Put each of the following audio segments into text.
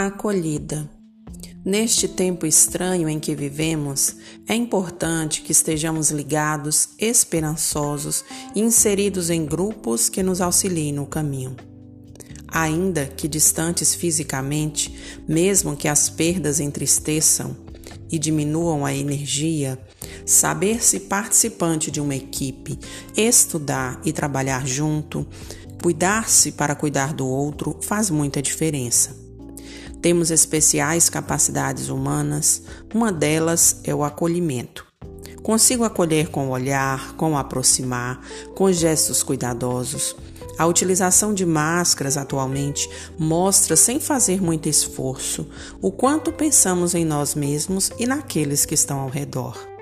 Acolhida. Neste tempo estranho em que vivemos, é importante que estejamos ligados, esperançosos e inseridos em grupos que nos auxiliem no caminho. Ainda que distantes fisicamente, mesmo que as perdas entristeçam e diminuam a energia, saber-se participante de uma equipe, estudar e trabalhar junto, cuidar-se para cuidar do outro faz muita diferença. Temos especiais capacidades humanas, uma delas é o acolhimento. Consigo acolher com o olhar, com o aproximar, com gestos cuidadosos. A utilização de máscaras atualmente mostra, sem fazer muito esforço, o quanto pensamos em nós mesmos e naqueles que estão ao redor.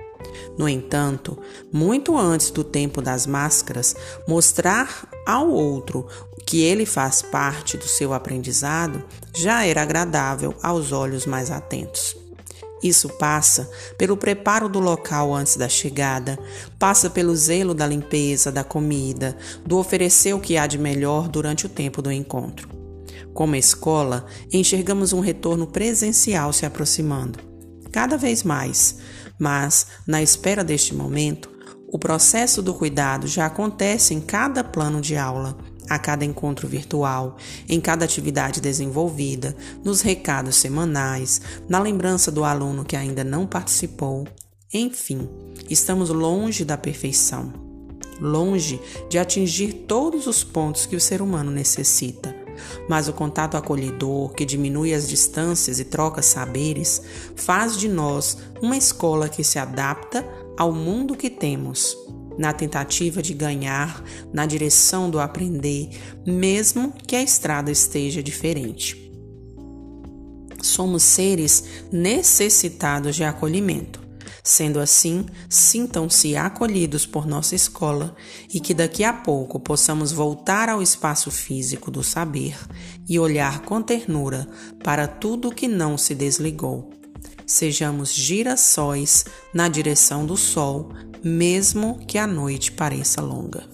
No entanto, muito antes do tempo das máscaras, mostrar ao outro que ele faz parte do seu aprendizado já era agradável aos olhos mais atentos. Isso passa pelo preparo do local antes da chegada, passa pelo zelo da limpeza, da comida, do oferecer o que há de melhor durante o tempo do encontro. Como escola, enxergamos um retorno presencial se aproximando, cada vez mais, mas, na espera deste momento, o processo do cuidado já acontece em cada plano de aula, a cada encontro virtual, em cada atividade desenvolvida, nos recados semanais, na lembrança do aluno que ainda não participou. Enfim, estamos longe da perfeição, longe de atingir todos os pontos que o ser humano necessita. Mas o contato acolhedor, que diminui as distâncias e troca saberes, faz de nós uma escola que se adapta ao mundo que temos na tentativa de ganhar na direção do aprender, mesmo que a estrada esteja diferente. Somos seres necessitados de acolhimento. Sendo assim, sintam-se acolhidos por nossa escola e que daqui a pouco possamos voltar ao espaço físico do saber e olhar com ternura para tudo que não se desligou. Sejamos girassóis na direção do sol, mesmo que a noite pareça longa.